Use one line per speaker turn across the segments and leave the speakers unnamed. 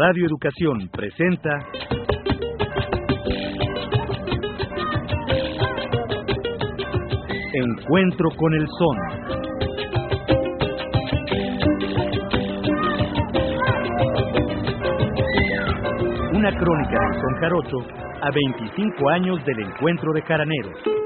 Radio Educación presenta Encuentro con el Son. Una crónica del Son Jarocho a 25 años del encuentro de Caraneros.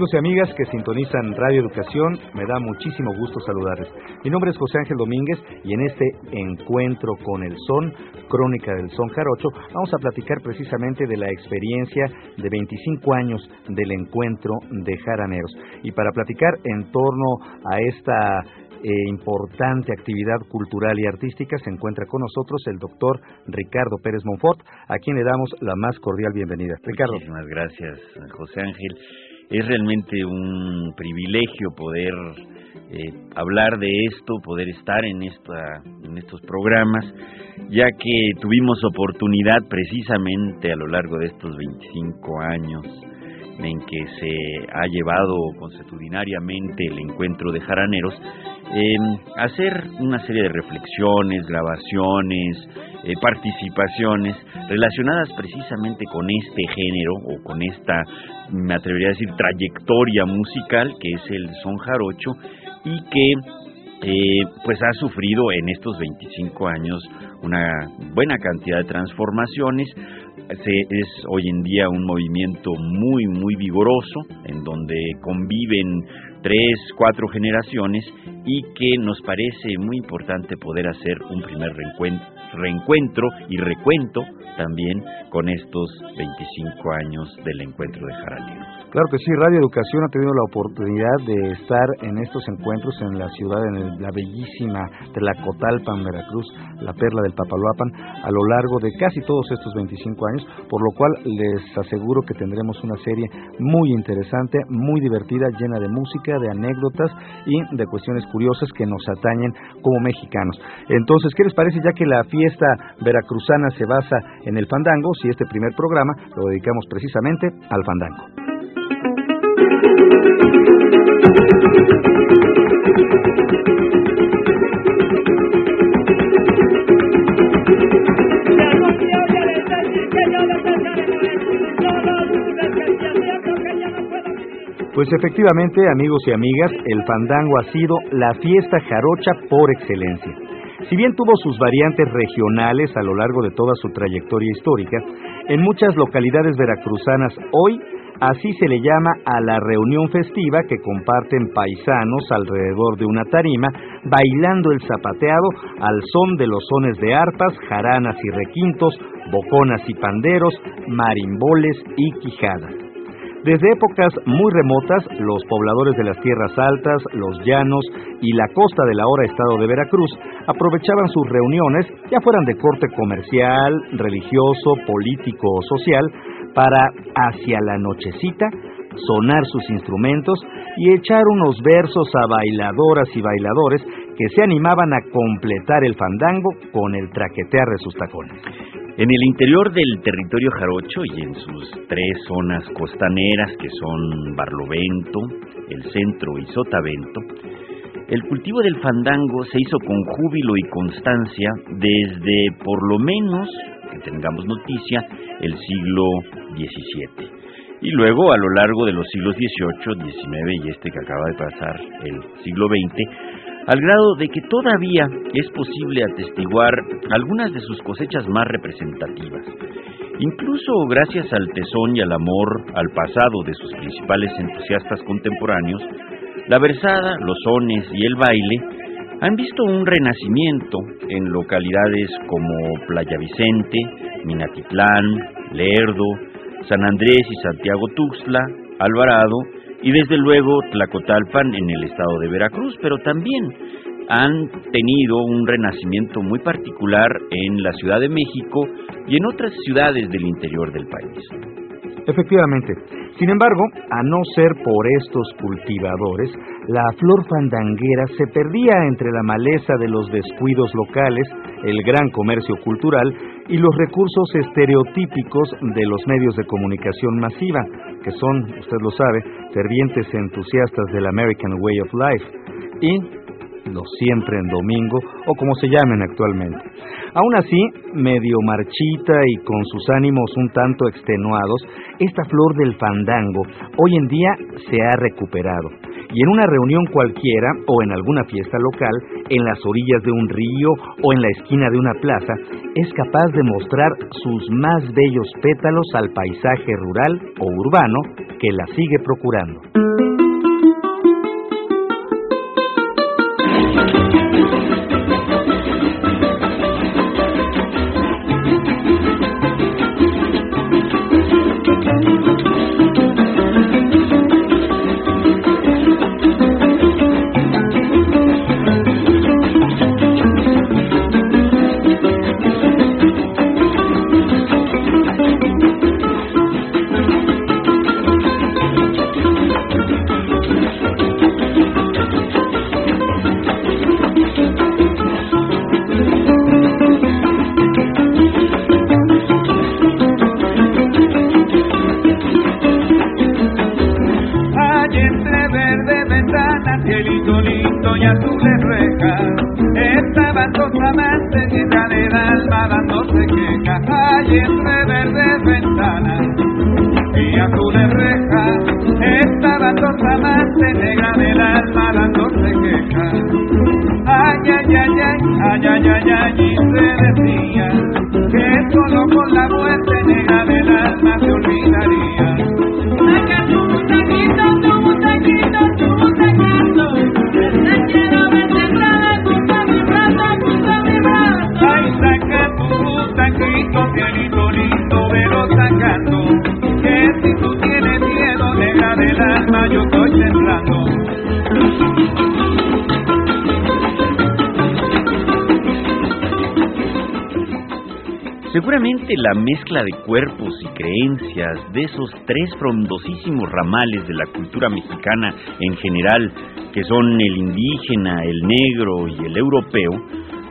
Amigos y amigas que sintonizan Radio Educación, me da muchísimo gusto saludarles. Mi nombre es José Ángel Domínguez y en este encuentro con el son, crónica del son jarocho, vamos a platicar precisamente de la experiencia de 25 años del encuentro de jaraneros. Y para platicar en torno a esta eh, importante actividad cultural y artística se encuentra con nosotros el doctor Ricardo Pérez Monfort, a quien le damos la más cordial bienvenida. Ricardo.
Muchísimas gracias, José Ángel. Es realmente un privilegio poder eh, hablar de esto, poder estar en, esta, en estos programas, ya que tuvimos oportunidad precisamente a lo largo de estos 25 años en que se ha llevado consuetudinariamente el encuentro de jaraneros, eh, hacer una serie de reflexiones, grabaciones, eh, participaciones relacionadas precisamente con este género o con esta, me atrevería a decir, trayectoria musical que es el son jarocho y que eh, pues ha sufrido en estos 25 años una buena cantidad de transformaciones. Se, es hoy en día un movimiento muy, muy vigoroso, en donde conviven tres, cuatro generaciones y que nos parece muy importante poder hacer un primer reencuentro, reencuentro y recuento también con estos 25 años del encuentro de Jaraneros.
Claro que sí, Radio Educación ha tenido la oportunidad de estar en estos encuentros en la ciudad, en la bellísima Tlacotalpan, Veracruz, la perla del Papaloapan, a lo largo de casi todos estos 25 años, por lo cual les aseguro que tendremos una serie muy interesante, muy divertida, llena de música, de anécdotas y de cuestiones curiosas que nos atañen como mexicanos. Entonces, ¿qué les parece ya que la fiesta veracruzana se basa en el fandango? Si este primer programa lo dedicamos precisamente al fandango. Pues efectivamente, amigos y amigas, el fandango ha sido la fiesta jarocha por excelencia. Si bien tuvo sus variantes regionales a lo largo de toda su trayectoria histórica, en muchas localidades veracruzanas hoy así se le llama a la reunión festiva que comparten paisanos alrededor de una tarima, bailando el zapateado al son de los sones de arpas, jaranas y requintos, boconas y panderos, marimboles y quijadas. Desde épocas muy remotas, los pobladores de las tierras altas, los llanos y la costa del ahora estado de Veracruz aprovechaban sus reuniones, ya fueran de corte comercial, religioso, político o social, para, hacia la nochecita, sonar sus instrumentos y echar unos versos a bailadoras y bailadores que se animaban a completar el fandango con el traquetear de sus tacones.
En el interior del territorio jarocho y en sus tres zonas costaneras que son Barlovento, el centro y Sotavento, el cultivo del fandango se hizo con júbilo y constancia desde por lo menos, que tengamos noticia, el siglo XVII. Y luego a lo largo de los siglos XVIII, XIX y este que acaba de pasar, el siglo XX, al grado de que todavía es posible atestiguar algunas de sus cosechas más representativas. Incluso gracias al tesón y al amor al pasado de sus principales entusiastas contemporáneos, la versada, los sones y el baile han visto un renacimiento en localidades como Playa Vicente, Minatitlán, Lerdo, San Andrés y Santiago Tuxtla, Alvarado y desde luego Tlacotalpan en el estado de Veracruz, pero también han tenido un renacimiento muy particular en la Ciudad de México y en otras ciudades del interior del país.
Efectivamente. Sin embargo, a no ser por estos cultivadores, la flor fandanguera se perdía entre la maleza de los descuidos locales, el gran comercio cultural y los recursos estereotípicos de los medios de comunicación masiva, que son, usted lo sabe, fervientes entusiastas del American Way of Life. Y los siempre en domingo o como se llamen actualmente. Aún así, medio marchita y con sus ánimos un tanto extenuados, esta flor del fandango hoy en día se ha recuperado. Y en una reunión cualquiera o en alguna fiesta local, en las orillas de un río o en la esquina de una plaza, es capaz de mostrar sus más bellos pétalos al paisaje rural o urbano que la sigue procurando.
Seguramente la mezcla de cuerpos y creencias de esos tres frondosísimos ramales de la cultura mexicana en general, que son el indígena, el negro y el europeo,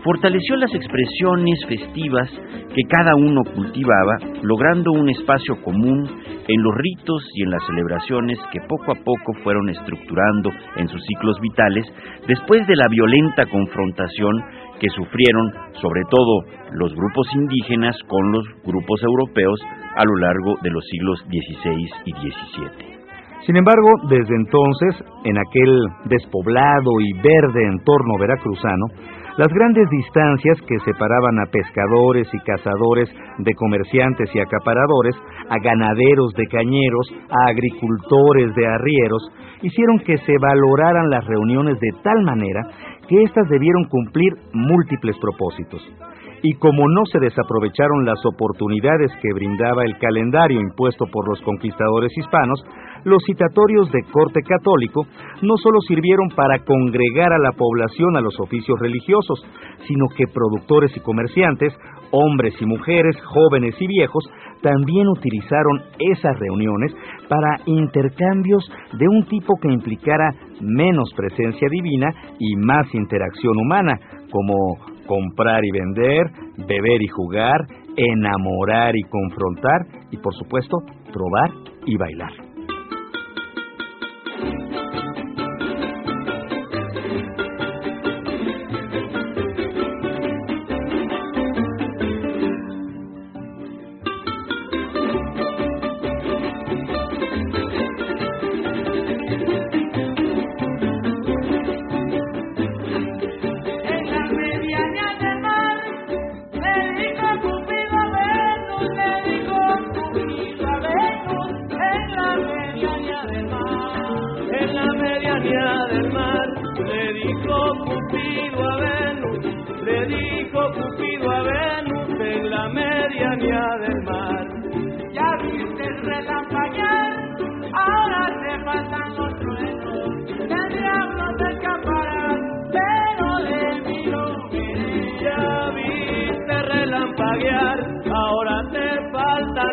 fortaleció las expresiones festivas que cada uno cultivaba, logrando un espacio común en los ritos y en las celebraciones que poco a poco fueron estructurando en sus ciclos vitales después de la violenta confrontación que sufrieron sobre todo los grupos indígenas con los grupos europeos a lo largo de los siglos XVI y XVII.
Sin embargo, desde entonces, en aquel despoblado y verde entorno veracruzano, las grandes distancias que separaban a pescadores y cazadores de comerciantes y acaparadores, a ganaderos de cañeros, a agricultores de arrieros, hicieron que se valoraran las reuniones de tal manera que éstas debieron cumplir múltiples propósitos. Y como no se desaprovecharon las oportunidades que brindaba el calendario impuesto por los conquistadores hispanos, los citatorios de corte católico no solo sirvieron para congregar a la población a los oficios religiosos, sino que productores y comerciantes, hombres y mujeres, jóvenes y viejos, también utilizaron esas reuniones para intercambios de un tipo que implicara menos presencia divina y más interacción humana, como comprar y vender, beber y jugar, enamorar y confrontar y por supuesto probar y bailar.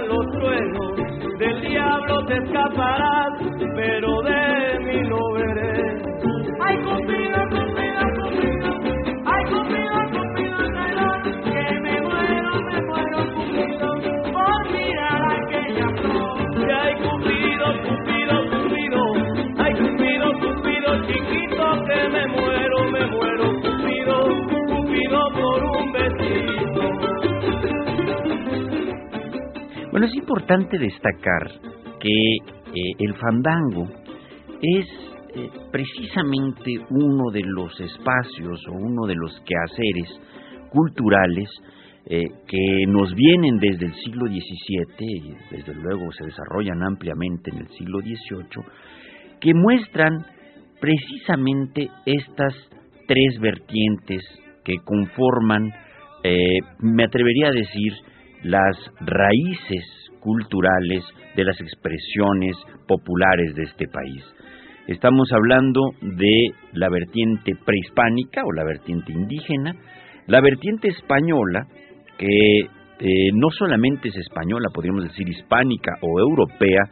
Los truenos del día te escaparás, pero de mí no veré. Ay,
importante destacar que eh, el fandango es eh, precisamente uno de los espacios o uno de los quehaceres culturales eh, que nos vienen desde el siglo XVII y desde luego se desarrollan ampliamente en el siglo XVIII, que muestran precisamente estas tres vertientes que conforman, me atrevería a decir, las raíces culturales de las expresiones populares de este país. Estamos hablando de la vertiente prehispánica o la vertiente indígena, la vertiente española, que eh, no solamente es española, podríamos decir hispánica o europea,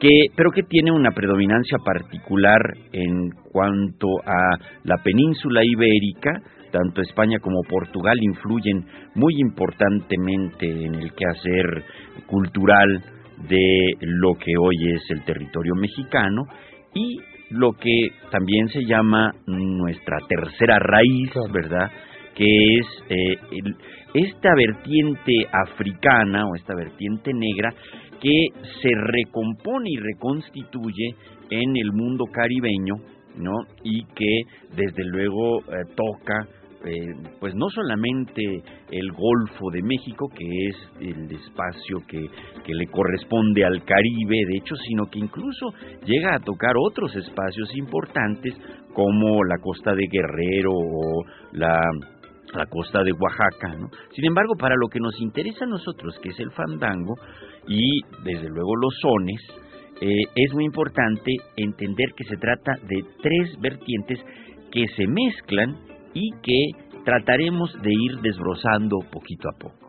que, pero que tiene una predominancia particular en cuanto a la península ibérica, tanto España como Portugal influyen muy importantemente en el quehacer cultural de lo que hoy es el territorio mexicano y lo que también se llama nuestra tercera raíz, ¿verdad? Que es eh, el, esta vertiente africana o esta vertiente negra que se recompone y reconstituye en el mundo caribeño, ¿no? Y que desde luego eh, toca eh, pues no solamente el Golfo de México, que es el espacio que, que, le corresponde al Caribe, de hecho, sino que incluso llega a tocar otros espacios importantes como la costa de Guerrero o la, la costa de Oaxaca. ¿no? Sin embargo, para lo que nos interesa a nosotros, que es el fandango y desde luego los sones, eh, es muy importante entender que se trata de tres vertientes que se mezclan y que trataremos de ir desbrozando poquito a poco.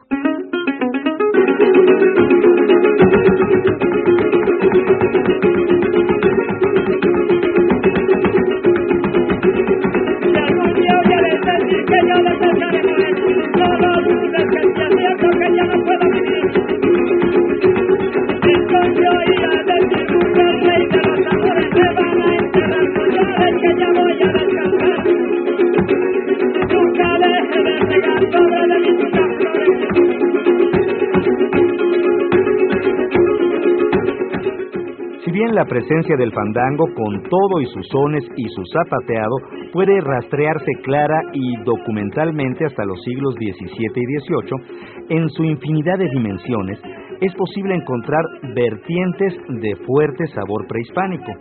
Presencia del fandango con todo y sus sones y su zapateado puede rastrearse clara y documentalmente hasta los siglos XVII y XVIII, en su infinidad de dimensiones es posible encontrar vertientes de fuerte sabor prehispánico.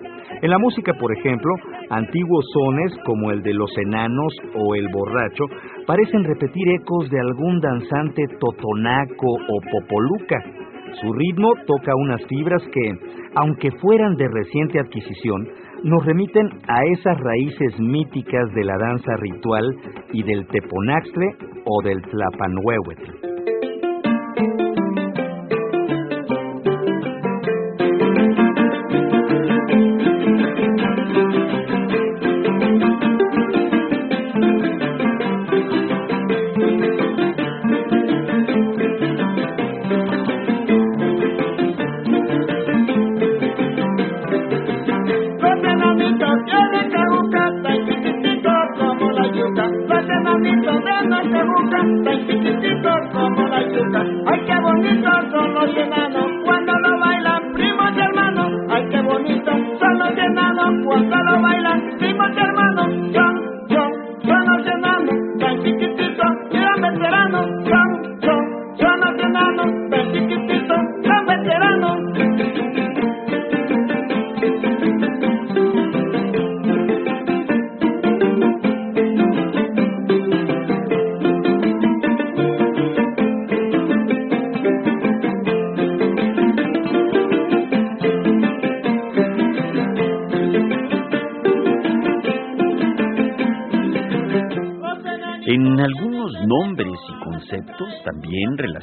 En la música, por ejemplo, antiguos sones como el de los enanos o el borracho parecen repetir ecos de algún danzante totonaco o popoluca. Su ritmo toca unas fibras que, aunque fueran de reciente adquisición, nos remiten a esas raíces míticas de la danza ritual y del teponaxtle o del tlapanhuehuetl.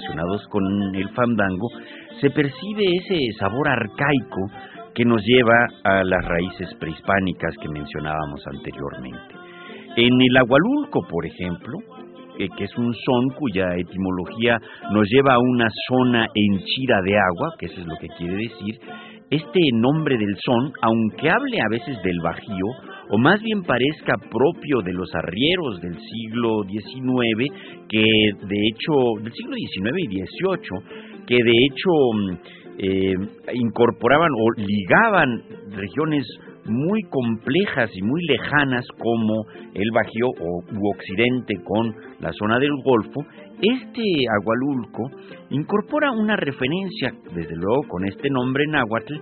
Relacionados con el fandango, se percibe ese sabor arcaico que nos lleva a las raíces prehispánicas que mencionábamos anteriormente. En el Agualulco, por ejemplo, eh, que es un son cuya etimología nos lleva a una zona henchida de agua, que eso es lo que quiere decir, este nombre del son, aunque hable a veces del bajío, o más bien parezca propio de los arrieros del siglo XIX, que de hecho, del siglo XIX y XVIII, que de hecho mm, eh, incorporaban o ligaban regiones muy complejas y muy lejanas como el Bajío o u Occidente con la zona del Golfo, este Agualulco incorpora una referencia, desde luego con este nombre náhuatl,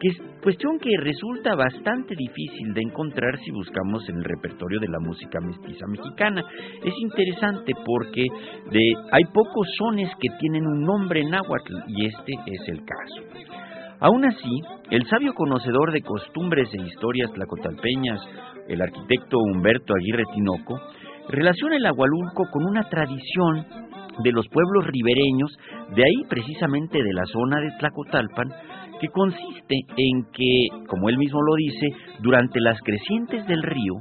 que es cuestión que resulta bastante difícil de encontrar si buscamos en el repertorio de la música mestiza mexicana. Es interesante porque de, hay pocos sones que tienen un nombre náhuatl y este es el caso. Aún así, el sabio conocedor de costumbres e historias tlacotalpeñas, el arquitecto Humberto Aguirre Tinoco, relaciona el Agualulco con una tradición de los pueblos ribereños, de ahí precisamente de la zona de Tlacotalpan, que consiste en que, como él mismo lo dice, durante las crecientes del río,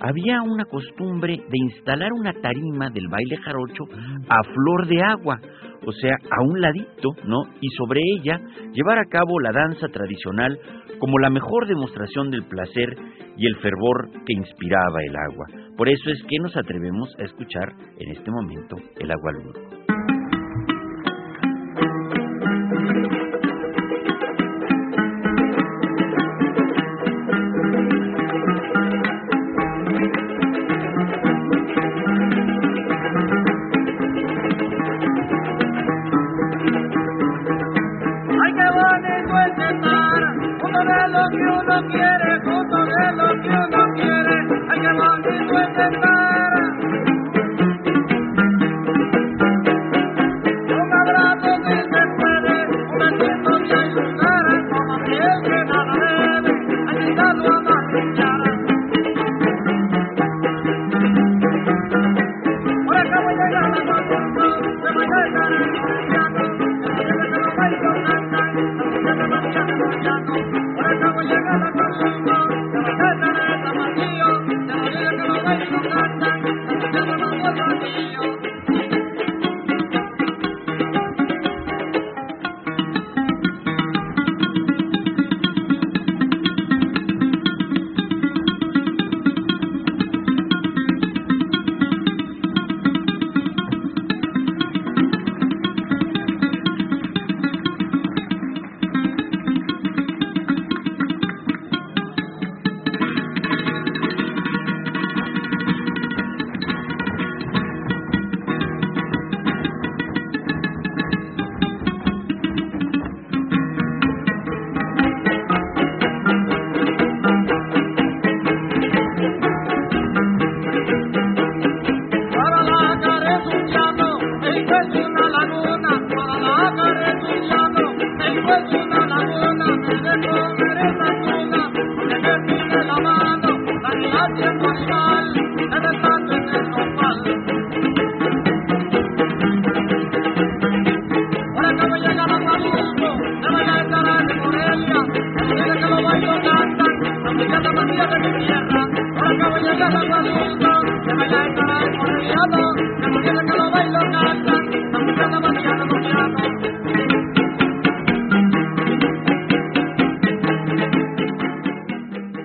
había una costumbre de instalar una tarima del baile jarocho a flor de agua, o sea, a un ladito, ¿no? Y sobre ella llevar a cabo la danza tradicional como la mejor demostración del placer y el fervor que inspiraba el agua. Por eso es que nos atrevemos a escuchar en este momento el agua luz.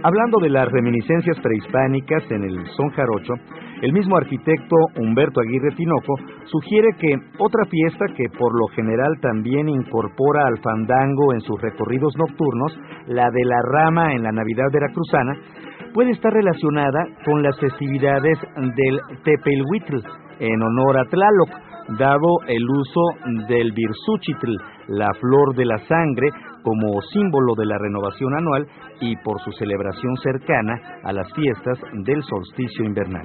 Hablando de las reminiscencias prehispánicas en el son jarocho, el mismo arquitecto Humberto Aguirre Tinoco sugiere que otra fiesta que por lo general también incorpora al fandango en sus recorridos nocturnos, la de la rama en la Navidad veracruzana, puede estar relacionada con las festividades del Tepelhuitl en honor a Tlaloc, dado el uso del Virsúchitl, la flor de la sangre, como símbolo de la renovación anual y por su celebración cercana a las fiestas del solsticio invernal.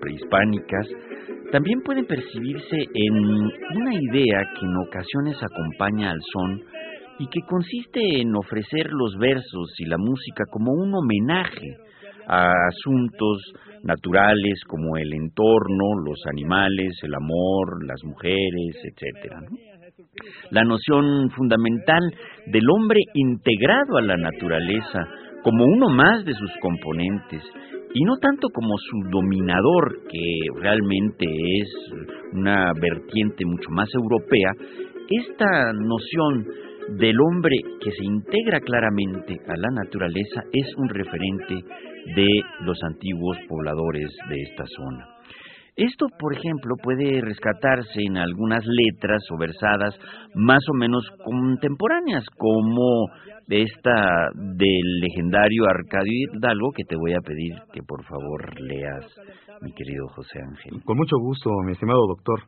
Prehispánicas también pueden percibirse en una idea que en ocasiones acompaña al son y que consiste en ofrecer los versos y la música como un homenaje a asuntos naturales como el entorno, los animales, el amor, las mujeres, etcétera. La noción fundamental del hombre integrado a la naturaleza como uno más de sus componentes y no tanto como su dominador, que realmente es una vertiente mucho más europea, esta noción del hombre que se integra claramente a la naturaleza es un referente de los antiguos pobladores de esta zona. Esto, por ejemplo, puede rescatarse en algunas letras o versadas más o menos contemporáneas, como esta del legendario Arcadio Hidalgo, que te voy a pedir que por favor leas, mi querido José Ángel.
Con mucho gusto, mi estimado doctor.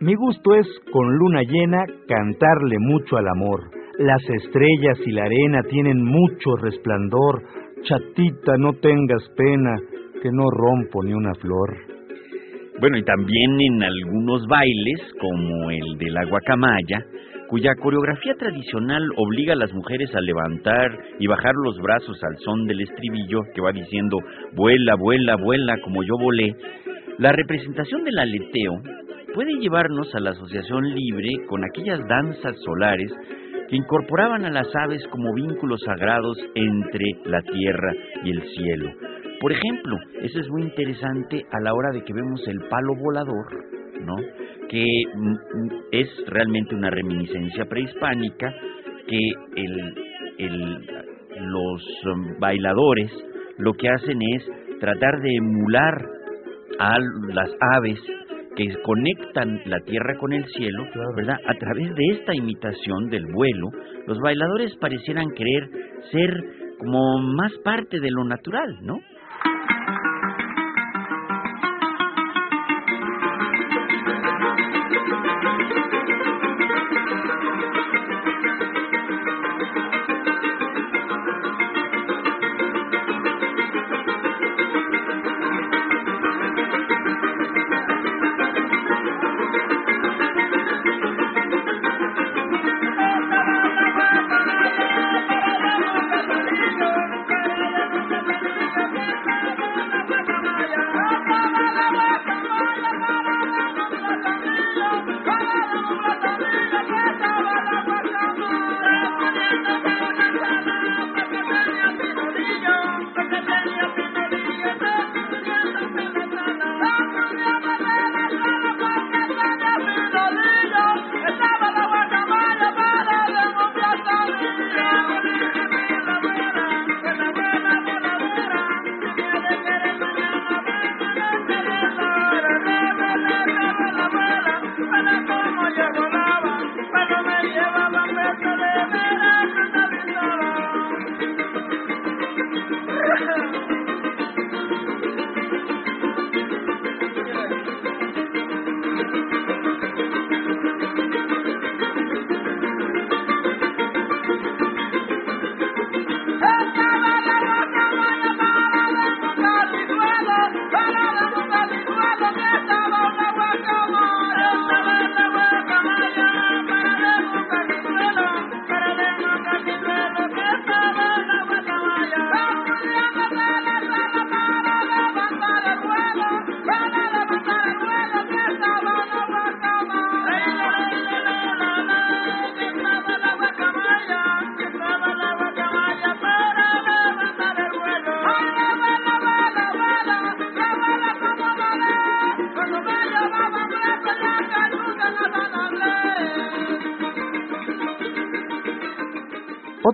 Mi gusto es, con luna llena, cantarle mucho al amor. Las estrellas y la arena tienen mucho resplandor. Chatita, no tengas pena, que no rompo ni una flor.
Bueno, y también en algunos bailes, como el de la guacamaya, cuya coreografía tradicional obliga a las mujeres a levantar y bajar los brazos al son del estribillo que va diciendo vuela, vuela, vuela como yo volé, la representación del aleteo puede llevarnos a la asociación libre con aquellas danzas solares que incorporaban a las aves como vínculos sagrados entre la tierra y el cielo. Por ejemplo, eso es muy interesante a la hora de que vemos el palo volador, ¿no? que mm, es realmente una reminiscencia prehispánica que el, el, los um, bailadores lo que hacen es tratar de emular a las aves que conectan la tierra con el cielo, ¿verdad? A través de esta imitación del vuelo, los bailadores parecieran querer ser como más parte de lo natural, ¿no?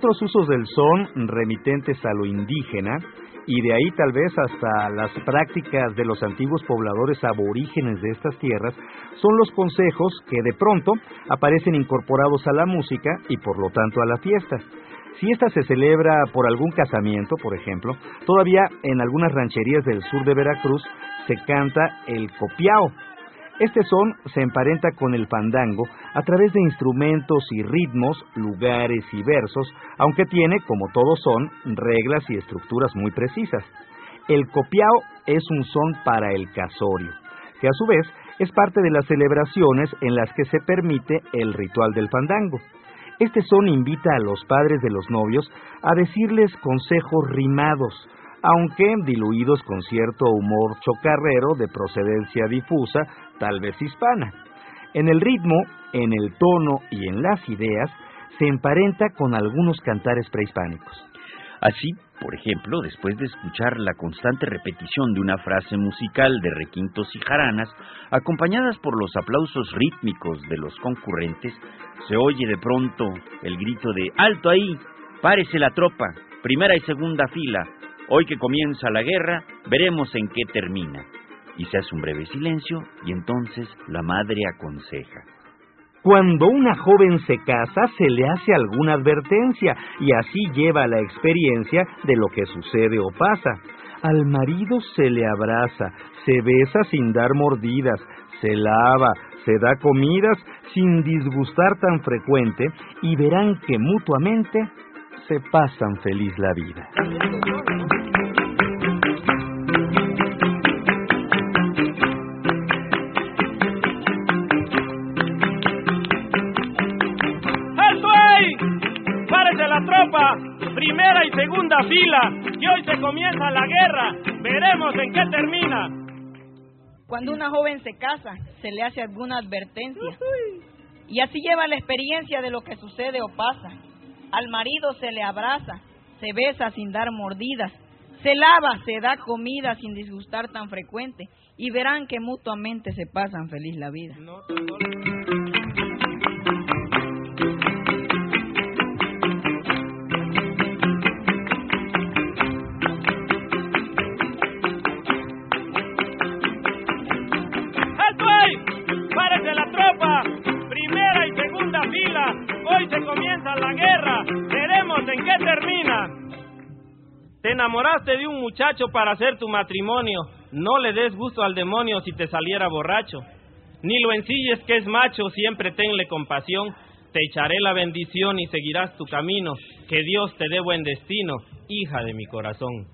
Otros usos del son remitentes a lo indígena y de ahí tal vez hasta las prácticas de los antiguos pobladores aborígenes de estas tierras son los consejos que de pronto aparecen incorporados a la música y por lo tanto a la fiesta. Si esta se celebra por algún casamiento, por ejemplo, todavía en algunas rancherías del sur de Veracruz se canta el copiao, este son se emparenta con el fandango a través de instrumentos y ritmos, lugares y versos, aunque tiene, como todos son, reglas y estructuras muy precisas. El copiao es un son para el casorio, que a su vez es parte de las celebraciones en las que se permite el ritual del fandango. Este son invita a los padres de los novios a decirles consejos rimados, aunque diluidos con cierto humor chocarrero de procedencia difusa, tal vez hispana. En el ritmo, en el tono y en las ideas se emparenta con algunos cantares prehispánicos.
Así, por ejemplo, después de escuchar la constante repetición de una frase musical de requintos y jaranas, acompañadas por los aplausos rítmicos de los concurrentes, se oye de pronto el grito de ¡Alto ahí! ¡Párese la tropa! Primera y segunda fila, Hoy que comienza la guerra, veremos en qué termina. Y se hace un breve silencio y entonces la madre aconseja.
Cuando una joven se casa, se le hace alguna advertencia y así lleva la experiencia de lo que sucede o pasa. Al marido se le abraza, se besa sin dar mordidas, se lava, se da comidas sin disgustar tan frecuente y verán que mutuamente se pasan feliz la vida.
Primera y segunda fila, y hoy se comienza la guerra, veremos en qué termina.
Cuando una joven se casa, se le hace alguna advertencia, y así lleva la experiencia de lo que sucede o pasa. Al marido se le abraza, se besa sin dar mordidas, se lava, se da comida sin disgustar tan frecuente, y verán que mutuamente se pasan feliz la vida.
La guerra. Veremos en qué termina. Te enamoraste de un muchacho para hacer tu matrimonio. No le des gusto al demonio si te saliera borracho. Ni lo ensilles que es macho, siempre tenle compasión. Te echaré la bendición y seguirás tu camino. Que Dios te dé buen destino, hija de mi corazón.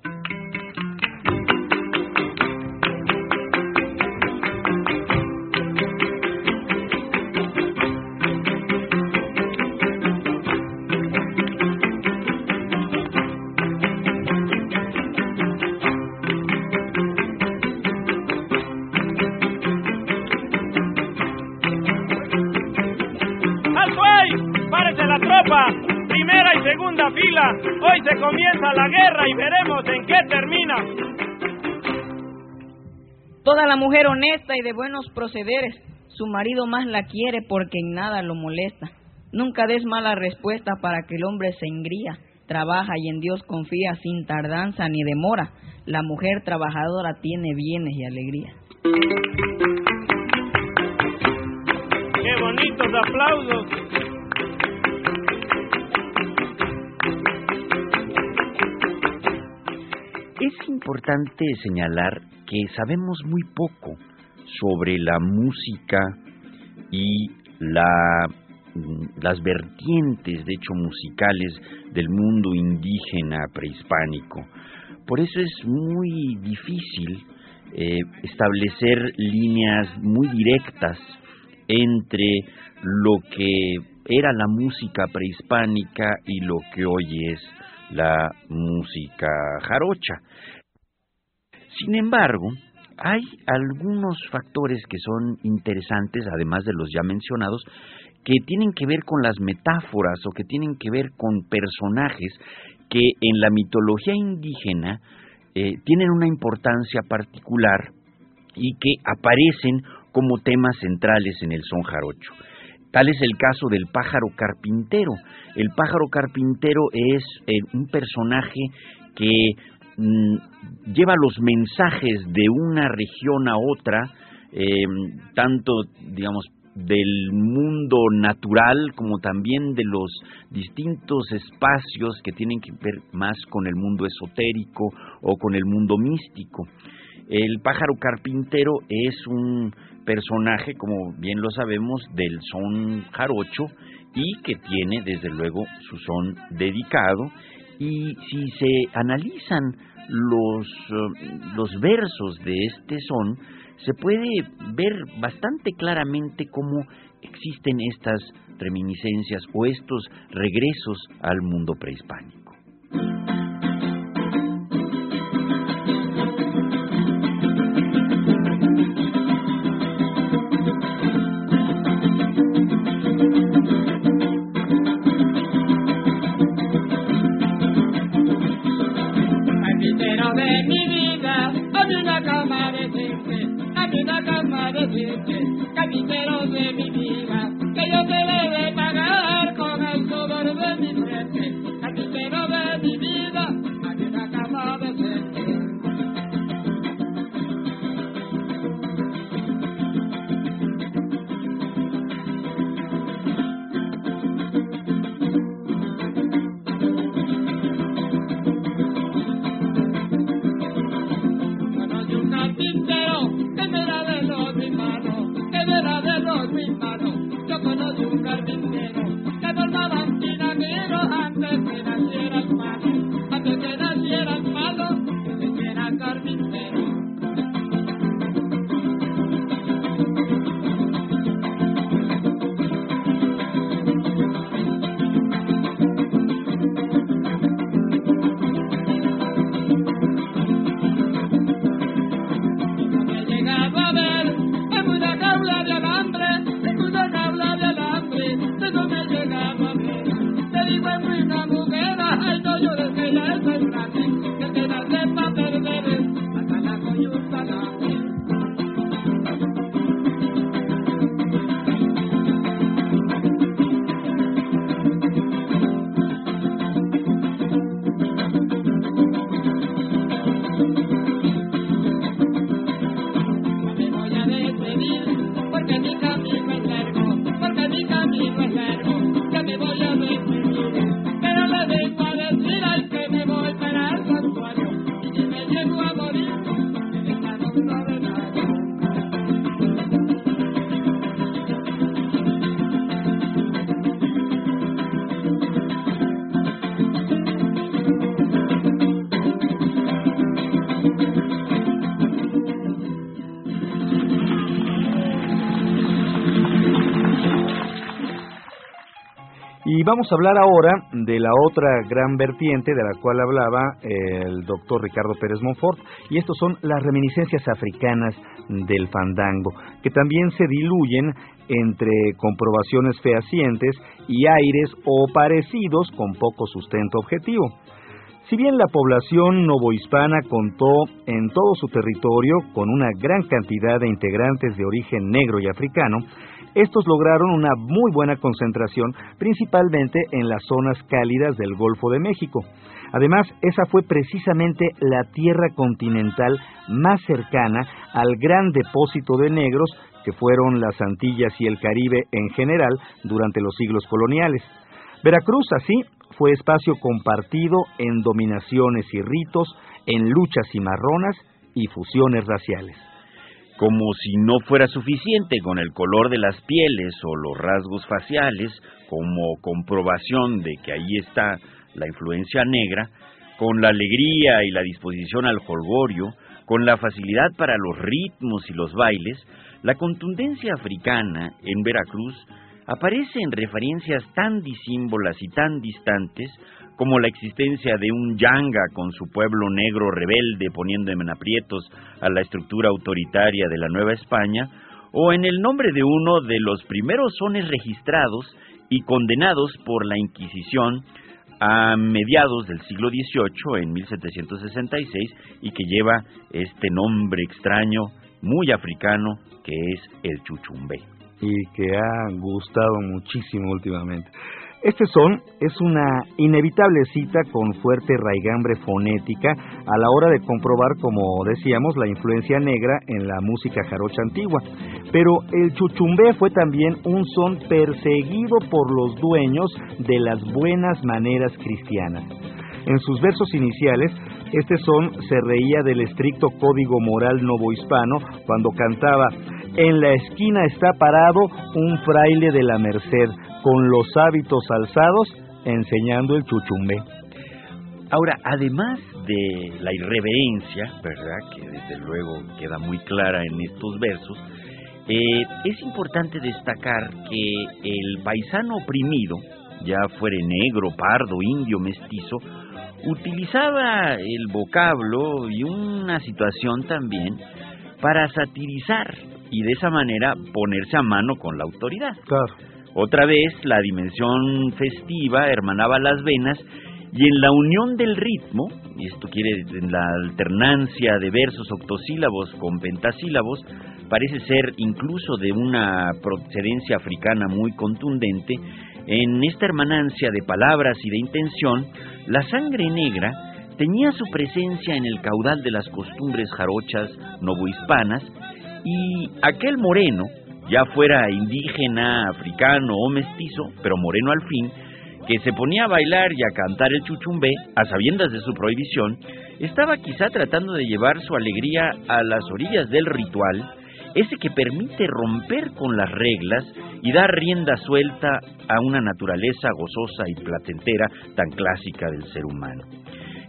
Mujer honesta y de buenos procederes, su marido más la quiere porque en nada lo molesta. Nunca des mala respuesta para que el hombre se engría. Trabaja y en Dios confía sin tardanza ni demora. La mujer trabajadora tiene bienes y alegría.
Qué bonitos aplausos.
Es importante señalar que sabemos muy poco sobre la música y mm, las vertientes, de hecho, musicales del mundo indígena prehispánico. Por eso es muy difícil eh, establecer líneas muy directas entre lo que era la música prehispánica y lo que hoy es la música jarocha. Sin embargo, hay algunos factores que son interesantes, además de los ya mencionados, que tienen que ver con las metáforas o que tienen que ver con personajes que en la mitología indígena eh, tienen una importancia particular y que aparecen como temas centrales en el son jarocho. Tal es el caso del pájaro carpintero. El pájaro carpintero es eh, un personaje que lleva los mensajes de una región a otra, eh, tanto, digamos, del mundo natural como también de los distintos espacios que tienen que ver más con el mundo esotérico o con el mundo místico. El pájaro carpintero es un personaje, como bien lo sabemos, del son jarocho y que tiene desde luego su son dedicado y si se analizan los, eh, los versos de este son, se puede ver bastante claramente cómo existen estas reminiscencias o estos regresos al mundo prehispánico.
Vamos a hablar ahora de la otra gran vertiente de la cual hablaba el doctor Ricardo Pérez Monfort, y estos son las reminiscencias africanas del fandango, que también se diluyen entre comprobaciones fehacientes y aires o parecidos con poco sustento objetivo. Si bien la población novohispana contó en todo su territorio con una gran cantidad de integrantes de origen negro y africano, estos lograron una muy buena concentración, principalmente en las zonas cálidas del Golfo de México. Además, esa fue precisamente la tierra continental más cercana al gran depósito de negros que fueron las Antillas y el Caribe en general durante los siglos coloniales. Veracruz, así, fue espacio compartido en dominaciones y ritos, en luchas cimarronas y fusiones raciales.
Como si no fuera suficiente con el color de las pieles o los rasgos faciales, como comprobación de que ahí está la influencia negra, con la alegría y la disposición al jolgorio, con la facilidad para los ritmos y los bailes, la contundencia africana en Veracruz aparece en referencias tan disímbolas y tan distantes como la existencia de un yanga con su pueblo negro rebelde poniendo en aprietos a la estructura autoritaria de la Nueva España, o en el nombre de uno de los primeros sones registrados y condenados por la Inquisición a mediados del siglo XVIII, en 1766, y que lleva este nombre extraño, muy africano, que es el chuchumbe.
y que ha gustado muchísimo últimamente. Este son es una inevitable cita con fuerte raigambre fonética a la hora de comprobar, como decíamos, la influencia negra en la música jarocha antigua. Pero el chuchumbé fue también un son perseguido por los dueños de las buenas maneras cristianas. En sus versos iniciales, este son se reía del estricto código moral novohispano cuando cantaba En la esquina está parado un fraile de la Merced con los hábitos alzados enseñando el chuchumbe.
Ahora, además de la irreverencia, ¿verdad? Que desde luego queda muy clara en estos versos, eh, es importante destacar que el paisano oprimido, ya fuere negro, pardo, indio, mestizo, utilizaba el vocablo y una situación también para satirizar y de esa manera ponerse a mano con la autoridad.
Claro.
Otra vez la dimensión festiva hermanaba las venas y en la unión del ritmo, esto quiere en la alternancia de versos octosílabos con pentasílabos, parece ser incluso de una procedencia africana muy contundente, en esta hermanancia de palabras y de intención, la sangre negra tenía su presencia en el caudal de las costumbres jarochas novohispanas y aquel moreno, ya fuera indígena, africano o mestizo, pero moreno al fin, que se ponía a bailar y a cantar el chuchumbé, a sabiendas de su prohibición, estaba quizá tratando de llevar su alegría a las orillas del ritual, ese que permite romper con las reglas y dar rienda suelta a una naturaleza gozosa y placentera tan clásica del ser humano.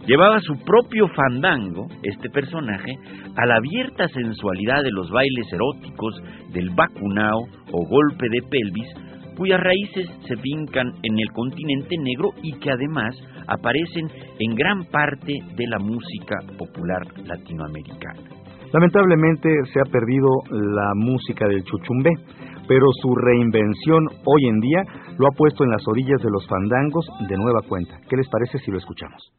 Llevaba su propio fandango, este personaje, a la abierta sensualidad de los bailes eróticos del bacunao o golpe de pelvis, cuyas raíces se fincan en el continente negro y que además aparecen en gran parte de la música popular latinoamericana.
Lamentablemente se ha perdido la música del chuchumbé, pero su reinvención hoy en día lo ha puesto en las orillas de los fandangos de nueva cuenta. ¿Qué les parece si lo escuchamos?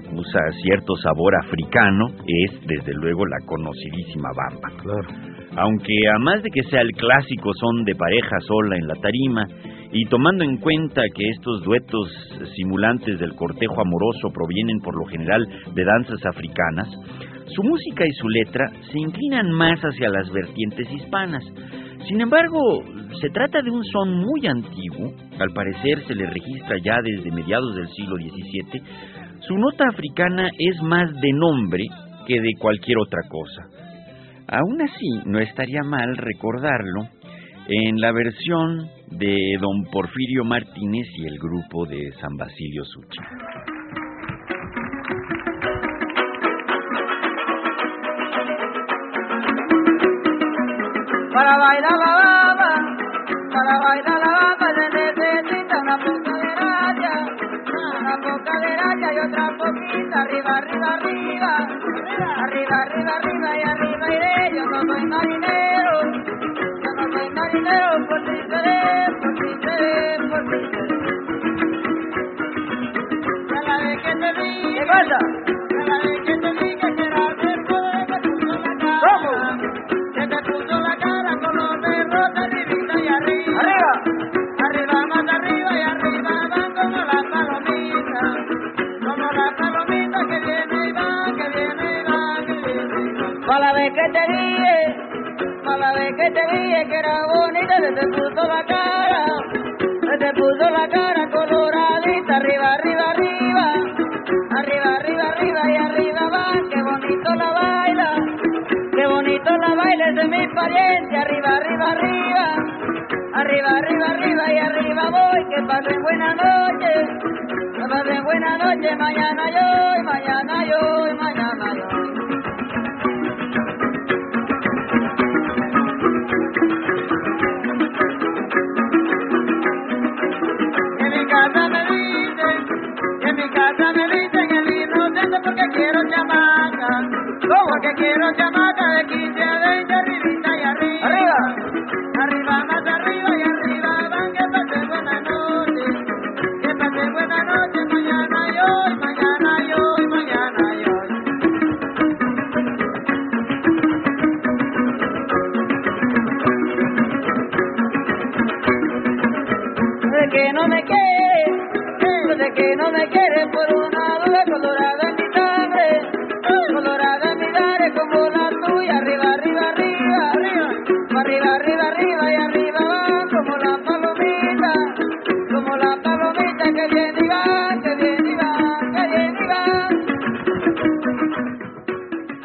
Acusa cierto sabor africano, es desde luego la conocidísima bamba.
Claro.
Aunque a más de que sea el clásico son de pareja sola en la tarima, y tomando en cuenta que estos duetos simulantes del cortejo amoroso provienen por lo general de danzas africanas, su música y su letra se inclinan más hacia las vertientes hispanas. Sin embargo, se trata de un son muy antiguo, al parecer se le registra ya desde mediados del siglo XVII. Nota africana es más de nombre que de cualquier otra cosa. Aún así, no estaría mal recordarlo en la versión de don Porfirio Martínez y el grupo de San Basilio Suchi.
Para bailar para bailar poca arriba, arriba, arriba, arriba, arriba, arriba y arriba iré, yo no soy marinero, yo no soy marinero, por ti seré, por por te. Que te dije, pa' la vez que te dije que era bonita, se te puso la cara. Se te puso la cara coloradita, arriba, arriba, arriba. Arriba, arriba, arriba y arriba va, qué bonito la baila. Qué bonito la baila es de mi pariente, arriba, arriba, arriba. Arriba, arriba, arriba y arriba voy, que pasen buena noche. Que pasen buena noche, mañana yo, y mañana yo, y mañana yo. Chamaca. ¿Cómo? Porque quiero chamaca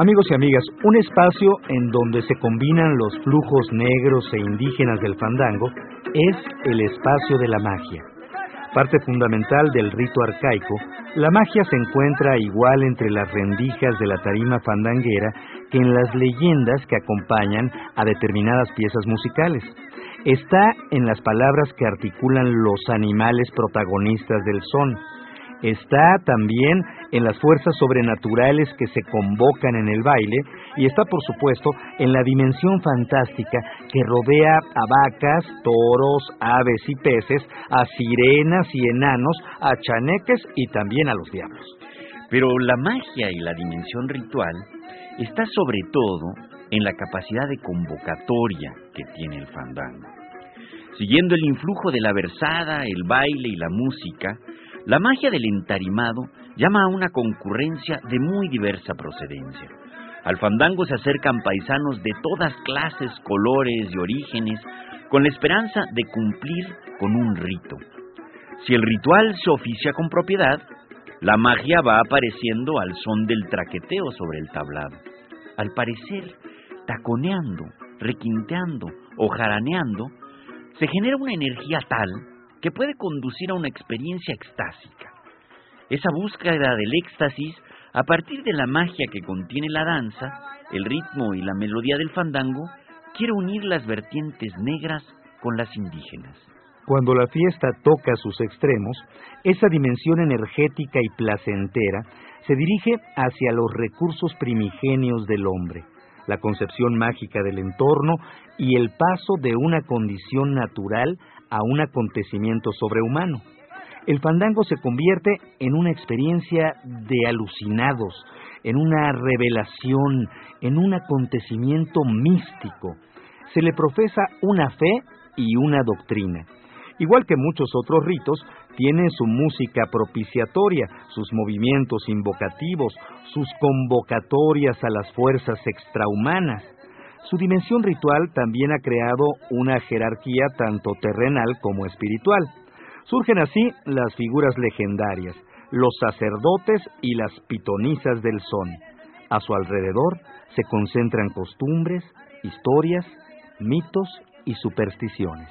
Amigos y amigas, un espacio en donde se combinan los flujos negros e indígenas del fandango es el espacio de la magia. Parte fundamental del rito arcaico, la magia se encuentra igual entre las rendijas de la tarima fandanguera que en las leyendas que acompañan a determinadas piezas musicales. Está en las palabras que articulan los animales protagonistas del son. Está también en las fuerzas sobrenaturales que se convocan en el baile y está, por supuesto, en la dimensión fantástica que rodea a vacas, toros, aves y peces, a sirenas y enanos, a chaneques y también a los diablos.
Pero la magia y la dimensión ritual está sobre todo en la capacidad de convocatoria que tiene el fandango. Siguiendo el influjo de la versada, el baile y la música, la magia del entarimado llama a una concurrencia de muy diversa procedencia. Al fandango se acercan paisanos de todas clases, colores y orígenes, con la esperanza de cumplir con un rito. Si el ritual se oficia con propiedad, la magia va apareciendo al son del traqueteo sobre el tablado. Al parecer, taconeando, requinteando o jaraneando, se genera una energía tal que puede conducir a una experiencia extásica. Esa búsqueda del éxtasis, a partir de la magia que contiene la danza, el ritmo y la melodía del fandango, quiere unir las vertientes negras con las indígenas.
Cuando la fiesta toca sus extremos, esa dimensión energética y placentera se dirige hacia los recursos primigenios del hombre, la concepción mágica del entorno y el paso de una condición natural a un acontecimiento sobrehumano. el fandango se convierte en una experiencia de alucinados, en una revelación, en un acontecimiento místico. Se le profesa una fe y una doctrina. Igual que muchos otros ritos, tiene su música propiciatoria, sus movimientos invocativos, sus convocatorias a las fuerzas extrahumanas. Su dimensión ritual también ha creado una jerarquía tanto terrenal como espiritual. Surgen así las figuras legendarias, los sacerdotes y las pitonisas del son. A su alrededor se concentran costumbres, historias, mitos y supersticiones.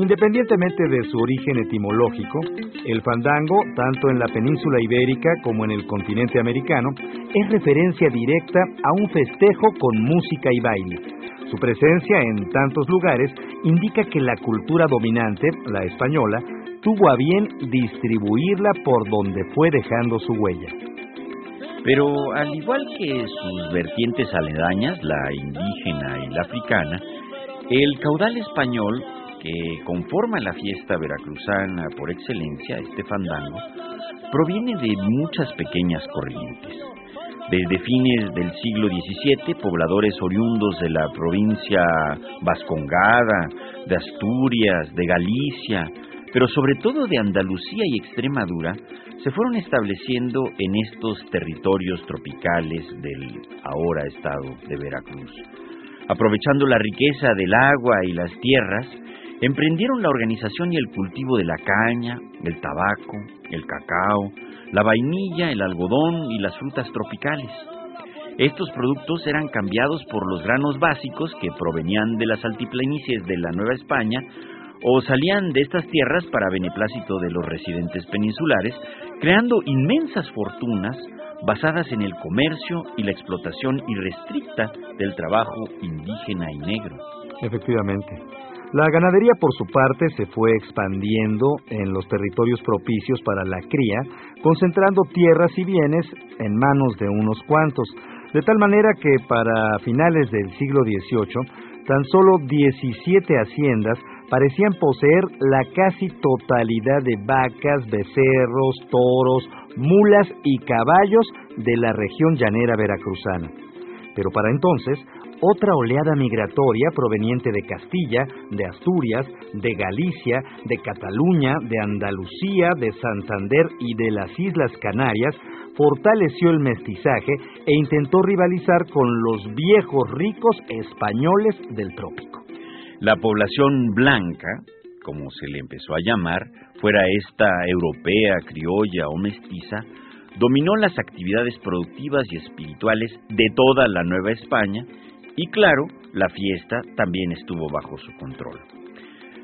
Independientemente de su origen etimológico, el fandango, tanto en la península ibérica como en el continente americano, es referencia directa a un festejo con música y baile. Su presencia en tantos lugares indica que la cultura dominante, la española, tuvo a bien distribuirla por donde fue dejando su huella.
Pero al igual que sus vertientes aledañas, la indígena y la africana, el caudal español que conforma la fiesta veracruzana por excelencia, este fandango, proviene de muchas pequeñas corrientes. Desde fines del siglo XVII, pobladores oriundos de la provincia vascongada, de Asturias, de Galicia, pero sobre todo de Andalucía y Extremadura, se fueron estableciendo en estos territorios tropicales del ahora estado de Veracruz. Aprovechando la riqueza del agua y las tierras, emprendieron la organización y el cultivo de la caña, el tabaco, el cacao, la vainilla, el algodón y las frutas tropicales. Estos productos eran cambiados por los granos básicos que provenían de las altiplanicies de la Nueva España o salían de estas tierras para beneplácito de los residentes peninsulares, creando inmensas fortunas basadas en el comercio y la explotación irrestricta del trabajo indígena y negro.
Efectivamente.
La ganadería, por su parte, se fue expandiendo en los territorios propicios para la cría, concentrando tierras y bienes en manos de unos cuantos, de tal manera que para finales del siglo XVIII, tan solo 17 haciendas parecían poseer la casi totalidad de vacas, becerros, toros, mulas y caballos de la región llanera veracruzana. Pero para entonces, otra oleada migratoria proveniente de Castilla, de Asturias, de Galicia, de Cataluña, de Andalucía, de Santander y de las Islas Canarias fortaleció el mestizaje e intentó rivalizar con los viejos ricos españoles del trópico.
La población blanca, como se le empezó a llamar, fuera esta europea, criolla o mestiza, dominó las actividades productivas y espirituales de toda la Nueva España y claro, la fiesta también estuvo bajo su control.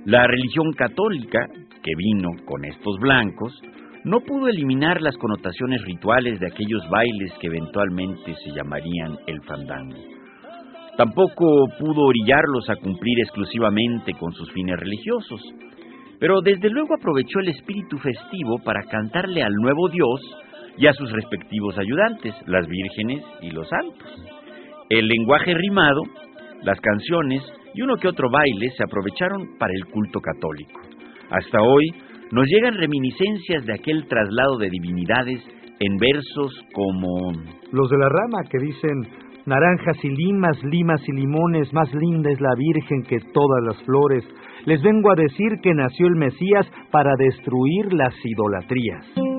La religión católica, que vino con estos blancos, no pudo eliminar las connotaciones rituales de aquellos bailes que eventualmente se llamarían el fandango. Tampoco pudo orillarlos a cumplir exclusivamente con sus fines religiosos, pero desde luego aprovechó el espíritu festivo para cantarle al nuevo Dios y a sus respectivos ayudantes, las vírgenes y los santos. El lenguaje rimado, las canciones y uno que otro baile se aprovecharon para el culto católico. Hasta hoy nos llegan reminiscencias de aquel traslado de divinidades en versos como
Los de la rama que dicen naranjas y limas, limas y limones, más linda es la Virgen que todas las flores. Les vengo a decir que nació el Mesías para destruir las idolatrías.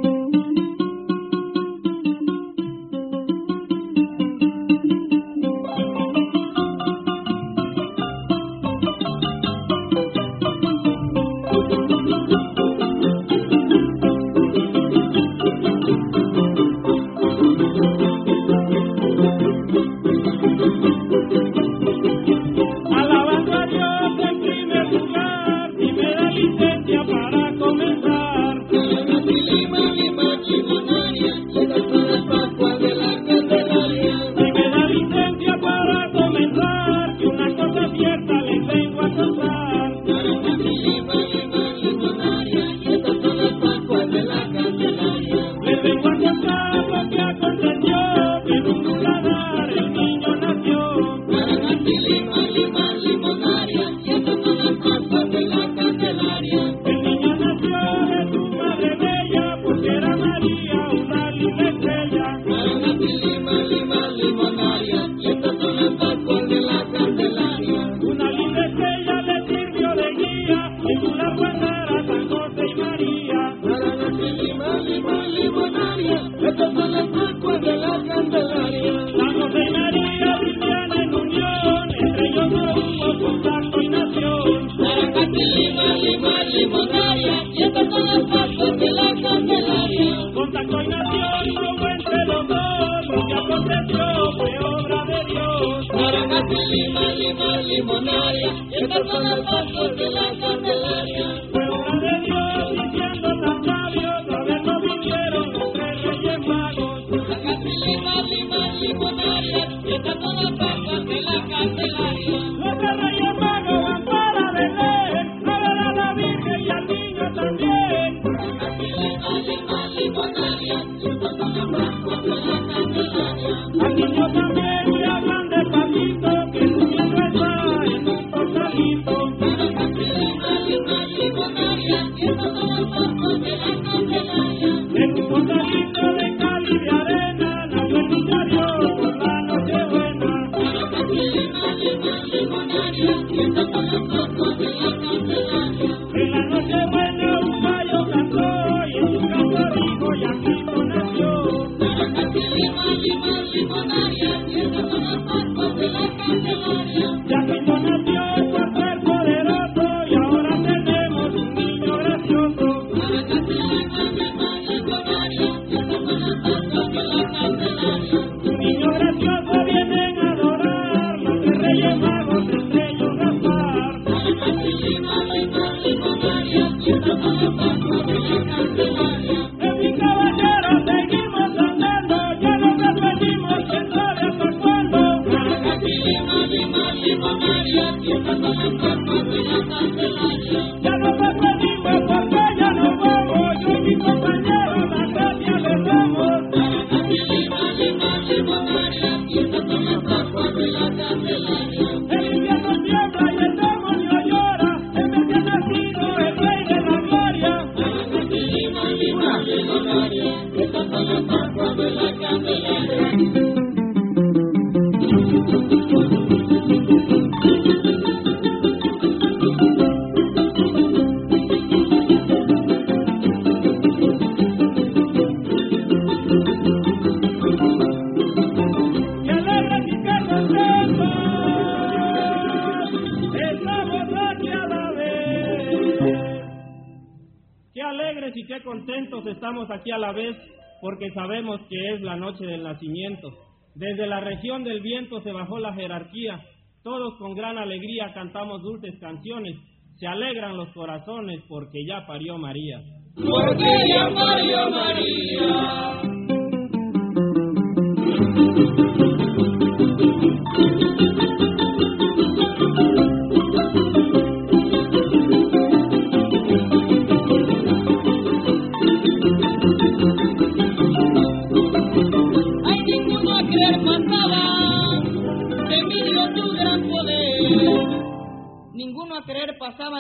Región del viento se bajó la jerarquía, todos con gran alegría cantamos dulces canciones, se alegran los corazones porque ya parió María.
Porque ya parió María.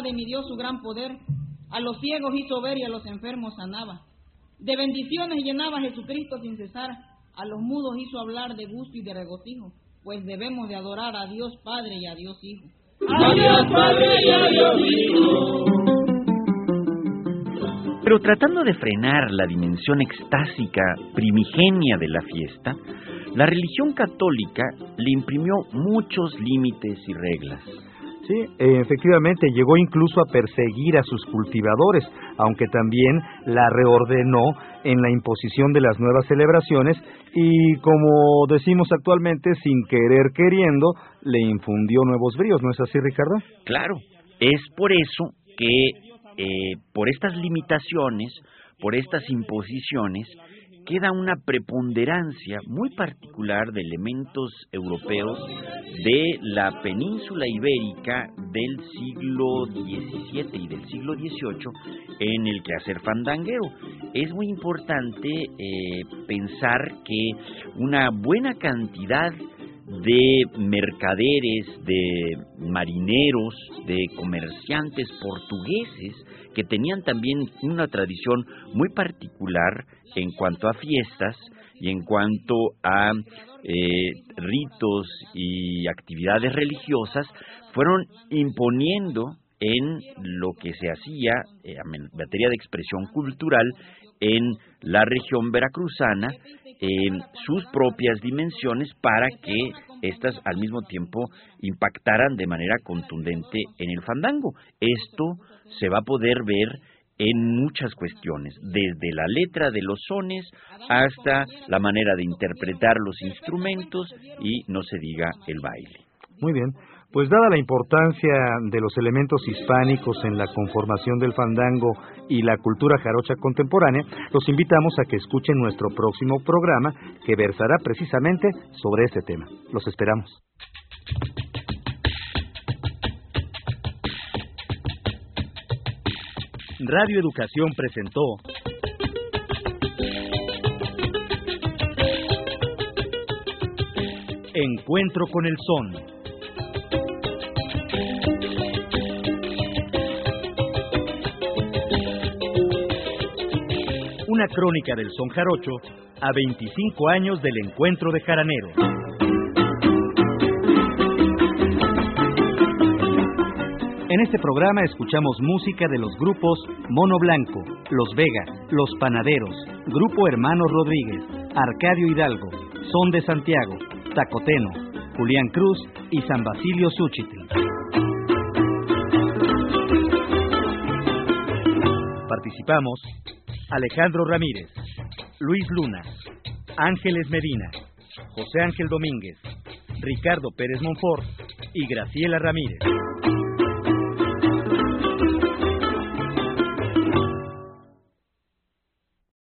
De
mi Dios su gran poder. A los ciegos hizo ver y a los enfermos sanaba. De bendiciones llenaba Jesucristo sin cesar. A los mudos hizo hablar de gusto y de regocijo. Pues debemos de adorar a Dios Padre y a Dios Hijo.
Adiós Padre y adiós Hijo.
Pero tratando de frenar la dimensión extásica primigenia de la fiesta, la religión católica le imprimió muchos límites y reglas.
Sí, efectivamente, llegó incluso a perseguir a sus cultivadores, aunque también la reordenó en la imposición de las nuevas celebraciones y, como decimos actualmente, sin querer queriendo, le infundió nuevos bríos, ¿no es así, Ricardo?
Claro, es por eso que eh, por estas limitaciones, por estas imposiciones, queda una preponderancia muy particular de elementos europeos de la península ibérica del siglo XVII y del siglo XVIII en el quehacer fandanguero. Es muy importante eh, pensar que una buena cantidad de mercaderes, de marineros, de comerciantes portugueses que tenían también una tradición muy particular en cuanto a fiestas y en cuanto a eh, ritos y actividades religiosas, fueron imponiendo en lo que se hacía eh, en materia de expresión cultural en la región veracruzana eh, sus propias dimensiones para que éstas al mismo tiempo impactaran de manera contundente en el fandango. Esto se va a poder ver en muchas cuestiones, desde la letra de los sones hasta la manera de interpretar los instrumentos y no se diga el baile.
Muy bien. Pues dada la importancia de los elementos hispánicos en la conformación del fandango y la cultura jarocha contemporánea, los invitamos a que escuchen nuestro próximo programa que versará precisamente sobre este tema. Los esperamos. Radio Educación presentó Encuentro con el Son. Una crónica del son jarocho a 25 años del encuentro de jaraneros. En este programa escuchamos música de los grupos Mono Blanco, Los Vega, Los Panaderos, Grupo Hermanos Rodríguez, Arcadio Hidalgo, Son de Santiago, Tacoteno, Julián Cruz y San Basilio Suchitl. Participamos Alejandro Ramírez, Luis Luna, Ángeles Medina, José Ángel Domínguez, Ricardo Pérez Monfort y Graciela Ramírez.